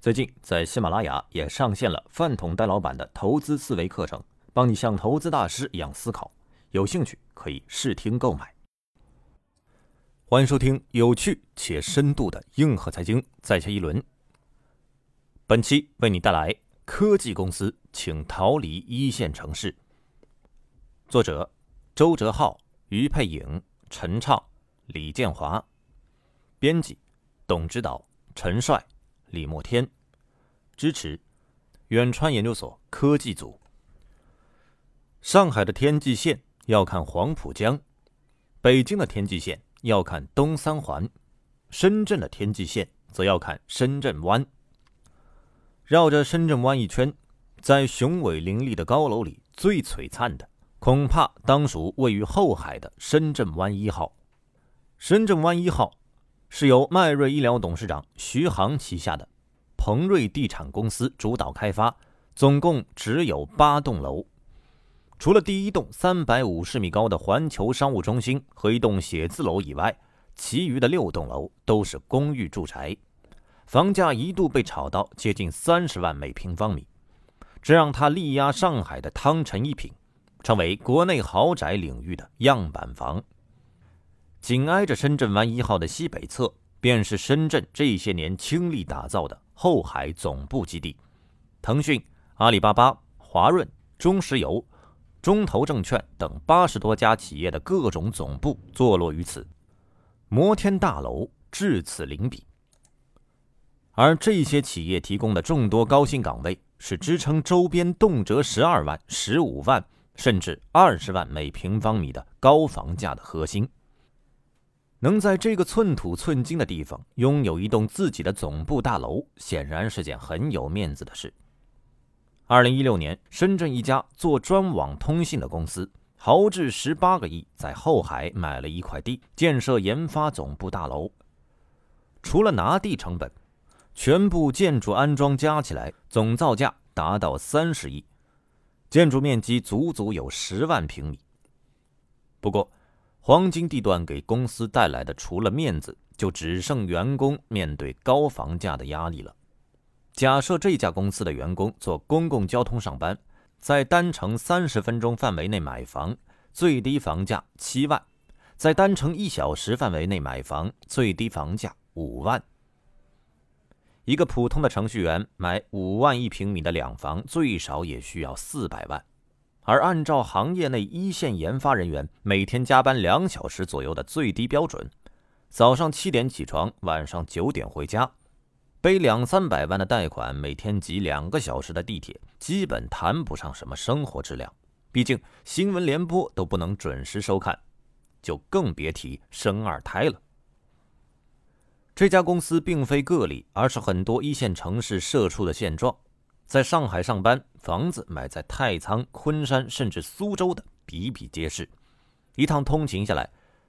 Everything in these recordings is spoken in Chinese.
最近在喜马拉雅也上线了饭桶戴老板的投资思维课程，帮你像投资大师一样思考。有兴趣可以试听购买。欢迎收听有趣且深度的硬核财经，再下一轮。本期为你带来科技公司请逃离一线城市。作者：周哲浩、于佩颖、陈畅、李建华。编辑：董指导、陈帅。李莫天支持远川研究所科技组。上海的天际线要看黄浦江，北京的天际线要看东三环，深圳的天际线则要看深圳湾。绕着深圳湾一圈，在雄伟林立的高楼里，最璀璨的恐怕当属位于后海的深圳湾一号。深圳湾一号。是由迈瑞医疗董事长徐航旗下的鹏瑞地产公司主导开发，总共只有八栋楼。除了第一栋三百五十米高的环球商务中心和一栋写字楼以外，其余的六栋楼都是公寓住宅，房价一度被炒到接近三十万每平方米，这让它力压上海的汤臣一品，成为国内豪宅领域的样板房。紧挨着深圳湾一号的西北侧，便是深圳这些年倾力打造的后海总部基地。腾讯、阿里巴巴、华润、中石油、中投证券等八十多家企业的各种总部坐落于此，摩天大楼至此林比。而这些企业提供的众多高薪岗位，是支撑周边动辄十二万、十五万甚至二十万每平方米的高房价的核心。能在这个寸土寸金的地方拥有一栋自己的总部大楼，显然是件很有面子的事。二零一六年，深圳一家做专网通信的公司豪掷十八个亿，在后海买了一块地，建设研发总部大楼。除了拿地成本，全部建筑安装加起来总造价达到三十亿，建筑面积足足有十万平米。不过，黄金地段给公司带来的，除了面子，就只剩员工面对高房价的压力了。假设这家公司的员工坐公共交通上班，在单程三十分钟范围内买房，最低房价七万；在单程一小时范围内买房，最低房价五万。一个普通的程序员买五万一平米的两房，最少也需要四百万。而按照行业内一线研发人员每天加班两小时左右的最低标准，早上七点起床，晚上九点回家，背两三百万的贷款，每天挤两个小时的地铁，基本谈不上什么生活质量。毕竟新闻联播都不能准时收看，就更别提生二胎了。这家公司并非个例，而是很多一线城市社畜的现状。在上海上班，房子买在太仓、昆山甚至苏州的比比皆是。一趟通勤下来，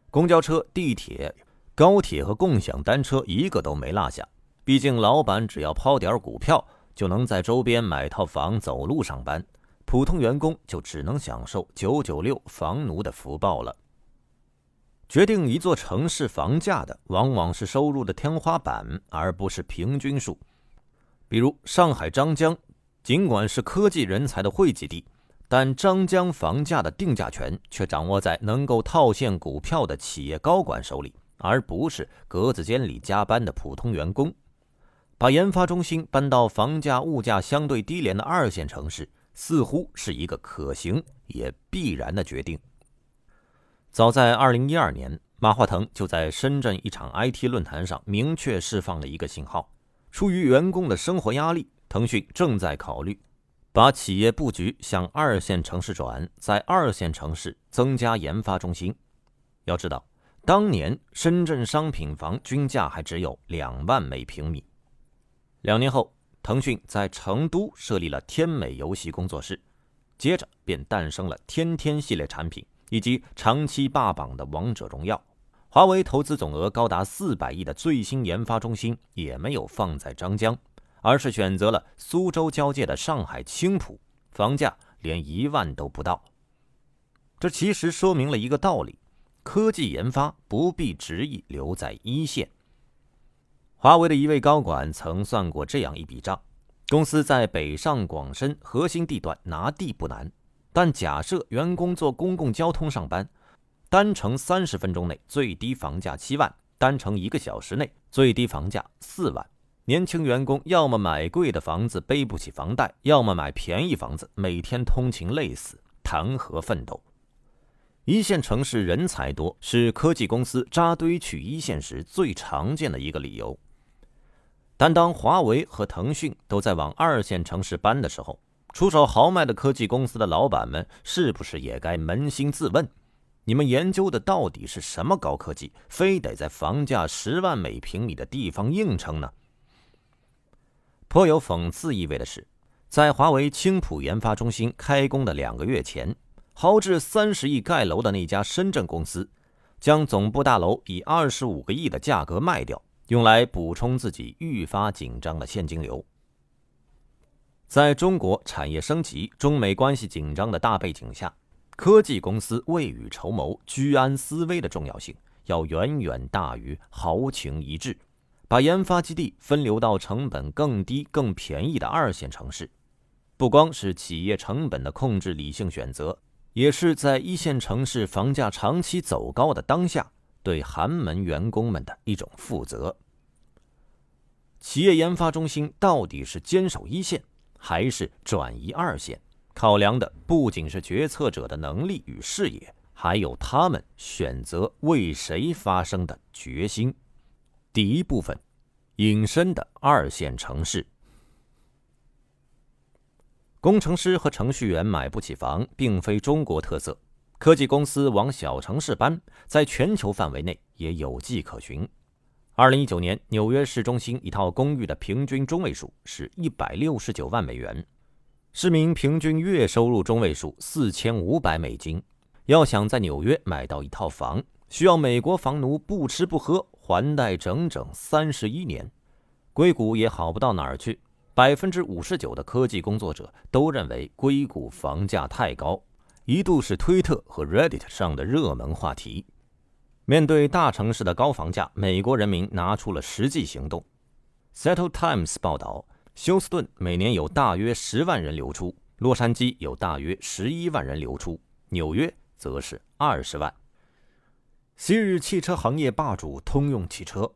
公交车、地铁、高铁和共享单车一个都没落下。毕竟老板只要抛点股票，就能在周边买套房，走路上班。普通员工就只能享受九九六房奴的福报了。决定一座城市房价的，往往是收入的天花板，而不是平均数。比如上海张江。尽管是科技人才的汇集地，但张江房价的定价权却掌握在能够套现股票的企业高管手里，而不是格子间里加班的普通员工。把研发中心搬到房价物价相对低廉的二线城市，似乎是一个可行也必然的决定。早在2012年，马化腾就在深圳一场 IT 论坛上明确释放了一个信号：出于员工的生活压力。腾讯正在考虑把企业布局向二线城市转，在二线城市增加研发中心。要知道，当年深圳商品房均价还只有两万每平米。两年后，腾讯在成都设立了天美游戏工作室，接着便诞生了天天系列产品以及长期霸榜的王者荣耀。华为投资总额高达四百亿的最新研发中心也没有放在张江。而是选择了苏州交界的上海青浦，房价连一万都不到。这其实说明了一个道理：科技研发不必执意留在一线。华为的一位高管曾算过这样一笔账：公司在北上广深核心地段拿地不难，但假设员工坐公共交通上班，单程三十分钟内最低房价七万，单程一个小时内最低房价四万。年轻员工要么买贵的房子背不起房贷，要么买便宜房子每天通勤累死，谈何奋斗？一线城市人才多是科技公司扎堆去一线时最常见的一个理由。但当华为和腾讯都在往二线城市搬的时候，出手豪迈的科技公司的老板们是不是也该扪心自问：你们研究的到底是什么高科技，非得在房价十万每平米的地方硬撑呢？颇有讽刺意味的是，在华为青浦研发中心开工的两个月前，豪掷三十亿盖楼的那家深圳公司，将总部大楼以二十五个亿的价格卖掉，用来补充自己愈发紧张的现金流。在中国产业升级、中美关系紧张的大背景下，科技公司未雨绸缪、居安思危的重要性要远远大于豪情一掷。把研发基地分流到成本更低、更便宜的二线城市，不光是企业成本的控制理性选择，也是在一线城市房价长期走高的当下，对寒门员工们的一种负责。企业研发中心到底是坚守一线，还是转移二线？考量的不仅是决策者的能力与视野，还有他们选择为谁发声的决心。第一部分，隐身的二线城市。工程师和程序员买不起房，并非中国特色。科技公司往小城市搬，在全球范围内也有迹可循。二零一九年，纽约市中心一套公寓的平均中位数是一百六十九万美元，市民平均月收入中位数四千五百美金。要想在纽约买到一套房，需要美国房奴不吃不喝。还贷整整三十一年，硅谷也好不到哪儿去。百分之五十九的科技工作者都认为硅谷房价太高，一度是推特和 Reddit 上的热门话题。面对大城市的高房价，美国人民拿出了实际行动。Settle Times 报道，休斯顿每年有大约十万人流出，洛杉矶有大约十一万人流出，纽约则是二十万。昔日汽车行业霸主通用汽车，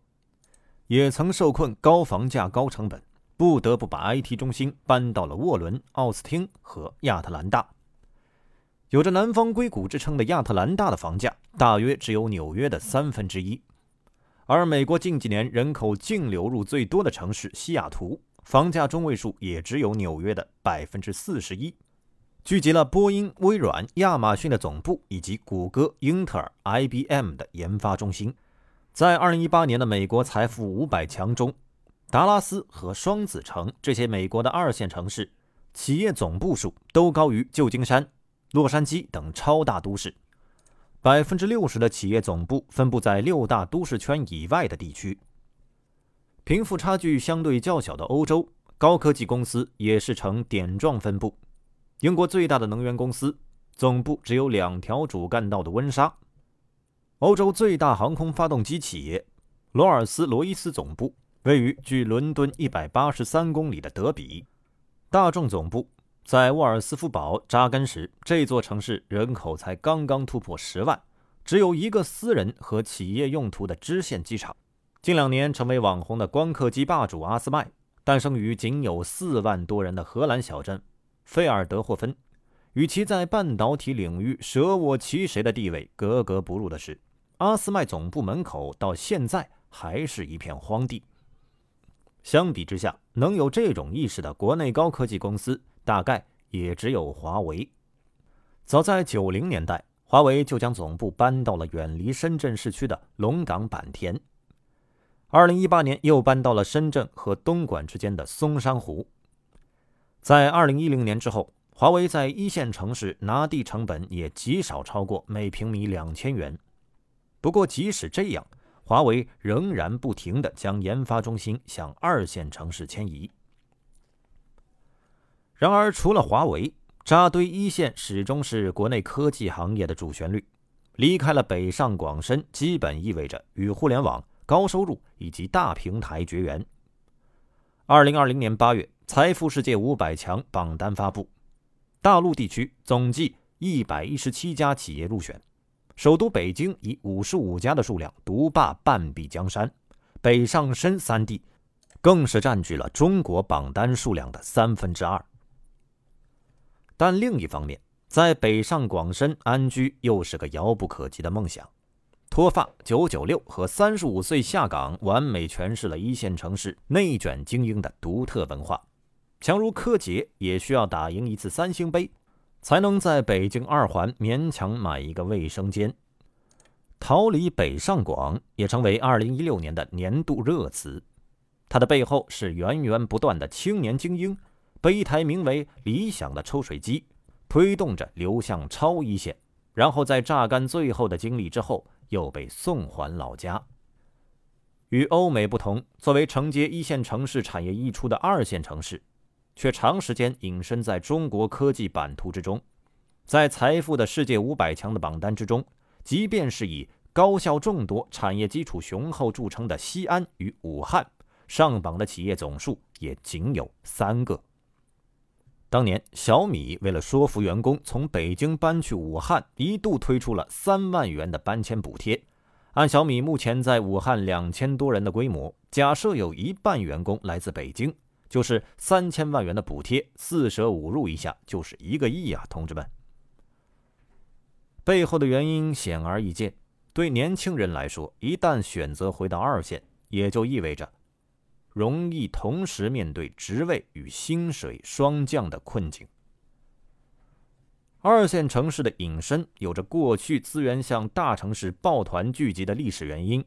也曾受困高房价、高成本，不得不把 IT 中心搬到了沃伦、奥斯汀和亚特兰大。有着“南方硅谷”之称的亚特兰大的房价大约只有纽约的三分之一，而美国近几年人口净流入最多的城市西雅图，房价中位数也只有纽约的百分之四十一。聚集了波音、微软、亚马逊的总部，以及谷歌、英特尔、IBM 的研发中心。在2018年的美国财富五百强中，达拉斯和双子城这些美国的二线城市企业总部数都高于旧金山、洛杉矶等超大都市。百分之六十的企业总部分布在六大都市圈以外的地区。贫富差距相对较小的欧洲，高科技公司也是呈点状分布。英国最大的能源公司总部只有两条主干道的温莎。欧洲最大航空发动机企业罗尔斯罗伊斯总部位于距伦敦一百八十三公里的德比。大众总部在沃尔斯夫堡扎根时，这座城市人口才刚刚突破十万，只有一个私人和企业用途的支线机场。近两年成为网红的光刻机霸主阿斯麦，诞生于仅有四万多人的荷兰小镇。菲尔德霍芬，与其在半导体领域舍我其谁的地位格格不入的是，阿斯麦总部门口到现在还是一片荒地。相比之下，能有这种意识的国内高科技公司大概也只有华为。早在九零年代，华为就将总部搬到了远离深圳市区的龙岗坂田。二零一八年又搬到了深圳和东莞之间的松山湖。在二零一零年之后，华为在一线城市拿地成本也极少超过每平米两千元。不过，即使这样，华为仍然不停地将研发中心向二线城市迁移。然而，除了华为，扎堆一线始终是国内科技行业的主旋律。离开了北上广深，基本意味着与互联网。高收入以及大平台绝缘。二零二零年八月，财富世界五百强榜单发布，大陆地区总计一百一十七家企业入选，首都北京以五十五家的数量独霸半壁江山，北上深三地更是占据了中国榜单数量的三分之二。但另一方面，在北上广深安居又是个遥不可及的梦想。脱发九九六和三十五岁下岗，完美诠释了一线城市内卷精英的独特文化。强如柯洁，也需要打赢一次三星杯，才能在北京二环勉强买一个卫生间。逃离北上广也成为二零一六年的年度热词。它的背后是源源不断的青年精英，被一台名为“理想”的抽水机推动着流向超一线，然后在榨干最后的精力之后。又被送还老家。与欧美不同，作为承接一线城市产业溢出的二线城市，却长时间隐身在中国科技版图之中。在财富的世界五百强的榜单之中，即便是以高校众多、产业基础雄厚著称的西安与武汉，上榜的企业总数也仅有三个。当年，小米为了说服员工从北京搬去武汉，一度推出了三万元的搬迁补贴。按小米目前在武汉两千多人的规模，假设有一半员工来自北京，就是三千万元的补贴，四舍五入一下就是一个亿啊！同志们，背后的原因显而易见。对年轻人来说，一旦选择回到二线，也就意味着。容易同时面对职位与薪水双降的困境。二线城市的隐身有着过去资源向大城市抱团聚集的历史原因，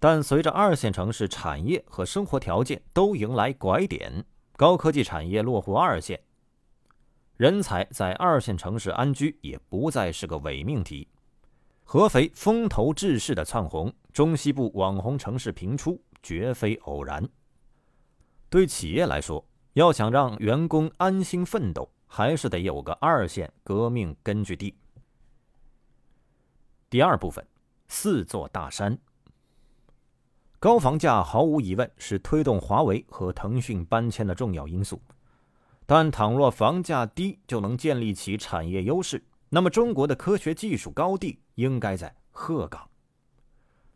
但随着二线城市产业和生活条件都迎来拐点，高科技产业落户二线，人才在二线城市安居也不再是个伪命题。合肥风头志士的窜红，中西部网红城市频出，绝非偶然。对企业来说，要想让员工安心奋斗，还是得有个二线革命根据地。第二部分，四座大山。高房价毫无疑问是推动华为和腾讯搬迁的重要因素，但倘若房价低就能建立起产业优势，那么中国的科学技术高地应该在鹤岗。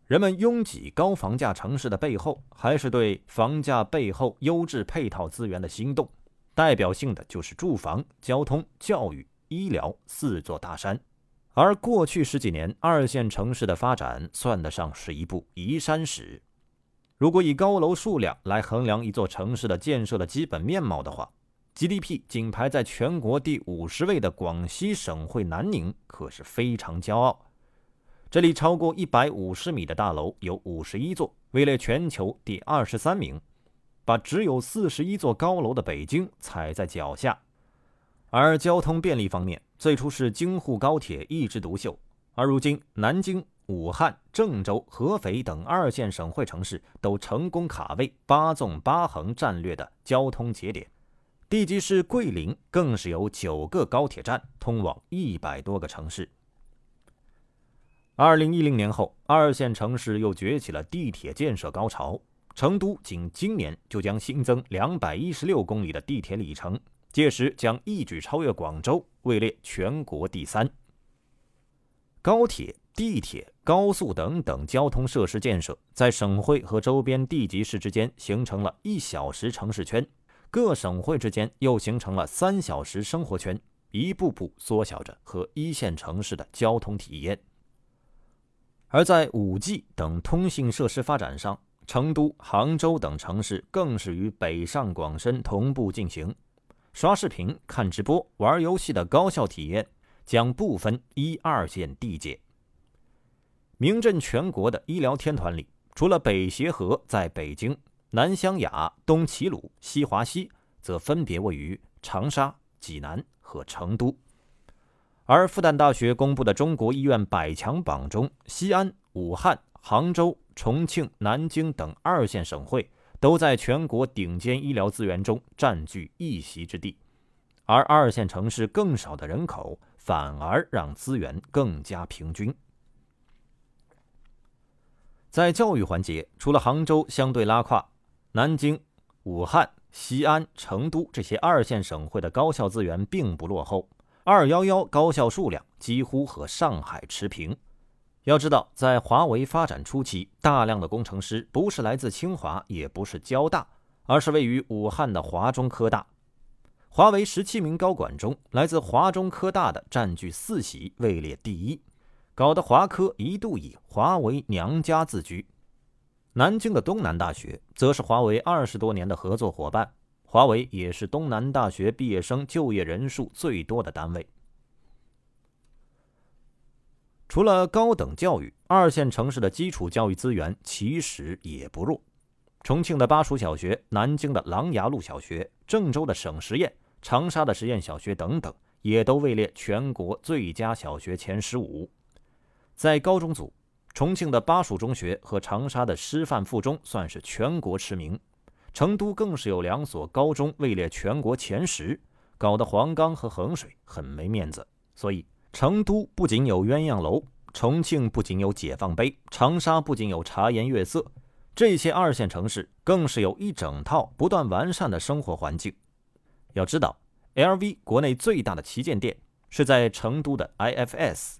人们拥挤高房价城市的背后，还是对房价背后优质配套资源的心动。代表性的就是住房、交通、教育、医疗四座大山。而过去十几年，二线城市的发展算得上是一部移山史。如果以高楼数量来衡量一座城市的建设的基本面貌的话，GDP 仅排在全国第五十位的广西省会南宁可是非常骄傲。这里超过一百五十米的大楼有五十一座，位列全球第二十三名，把只有四十一座高楼的北京踩在脚下。而交通便利方面，最初是京沪高铁一枝独秀，而如今南京、武汉、郑州、合肥等二线省会城市都成功卡位八纵八横战略的交通节点。地级市桂林更是有九个高铁站通往一百多个城市。二零一零年后，二线城市又崛起了地铁建设高潮。成都仅今年就将新增两百一十六公里的地铁里程，届时将一举超越广州，位列全国第三。高铁、地铁、高速等等交通设施建设，在省会和周边地级市之间形成了一小时城市圈，各省会之间又形成了三小时生活圈，一步步缩小着和一线城市的交通体验。而在 5G 等通信设施发展上，成都、杭州等城市更是与北上广深同步进行。刷视频、看直播、玩游戏的高效体验将不分一二线地界。名震全国的医疗天团里，除了北协和在北京，南湘雅、东齐鲁、西华西则分别位于长沙、济南和成都。而复旦大学公布的中国医院百强榜中，西安、武汉、杭州、重庆、南京等二线省会都在全国顶尖医疗资源中占据一席之地，而二线城市更少的人口，反而让资源更加平均。在教育环节，除了杭州相对拉胯，南京、武汉、西安、成都这些二线省会的高校资源并不落后。二幺幺高校数量几乎和上海持平。要知道，在华为发展初期，大量的工程师不是来自清华，也不是交大，而是位于武汉的华中科大。华为十七名高管中，来自华中科大的占据四席，位列第一，搞得华科一度以“华为娘家”自居。南京的东南大学则是华为二十多年的合作伙伴。华为也是东南大学毕业生就业人数最多的单位。除了高等教育，二线城市的基础教育资源其实也不弱。重庆的巴蜀小学、南京的琅琊路小学、郑州的省实验、长沙的实验小学等等，也都位列全国最佳小学前十五。在高中组，重庆的巴蜀中学和长沙的师范附中算是全国驰名。成都更是有两所高中位列全国前十，搞得黄冈和衡水很没面子。所以，成都不仅有鸳鸯楼，重庆不仅有解放碑，长沙不仅有茶颜悦色，这些二线城市更是有一整套不断完善的生活环境。要知道，LV 国内最大的旗舰店是在成都的 IFS。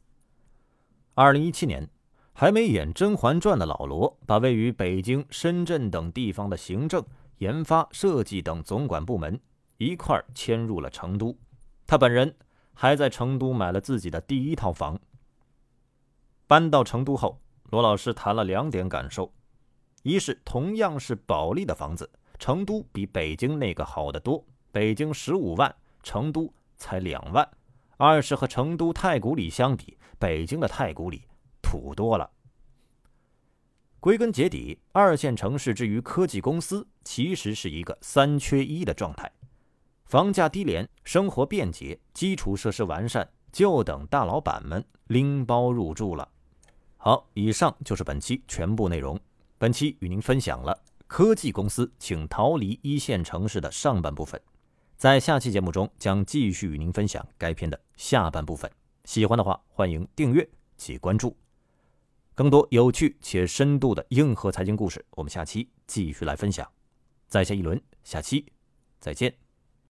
二零一七年，还没演《甄嬛传》的老罗，把位于北京、深圳等地方的行政。研发、设计等总管部门一块儿迁入了成都，他本人还在成都买了自己的第一套房。搬到成都后，罗老师谈了两点感受：一是同样是保利的房子，成都比北京那个好得多，北京十五万，成都才两万；二是和成都太古里相比，北京的太古里土多了。归根结底，二线城市之于科技公司，其实是一个三缺一的状态：房价低廉，生活便捷，基础设施完善，就等大老板们拎包入住了。好，以上就是本期全部内容。本期与您分享了科技公司请逃离一线城市的上半部分，在下期节目中将继续与您分享该片的下半部分。喜欢的话，欢迎订阅及关注。更多有趣且深度的硬核财经故事，我们下期继续来分享。在下一轮，下期再见。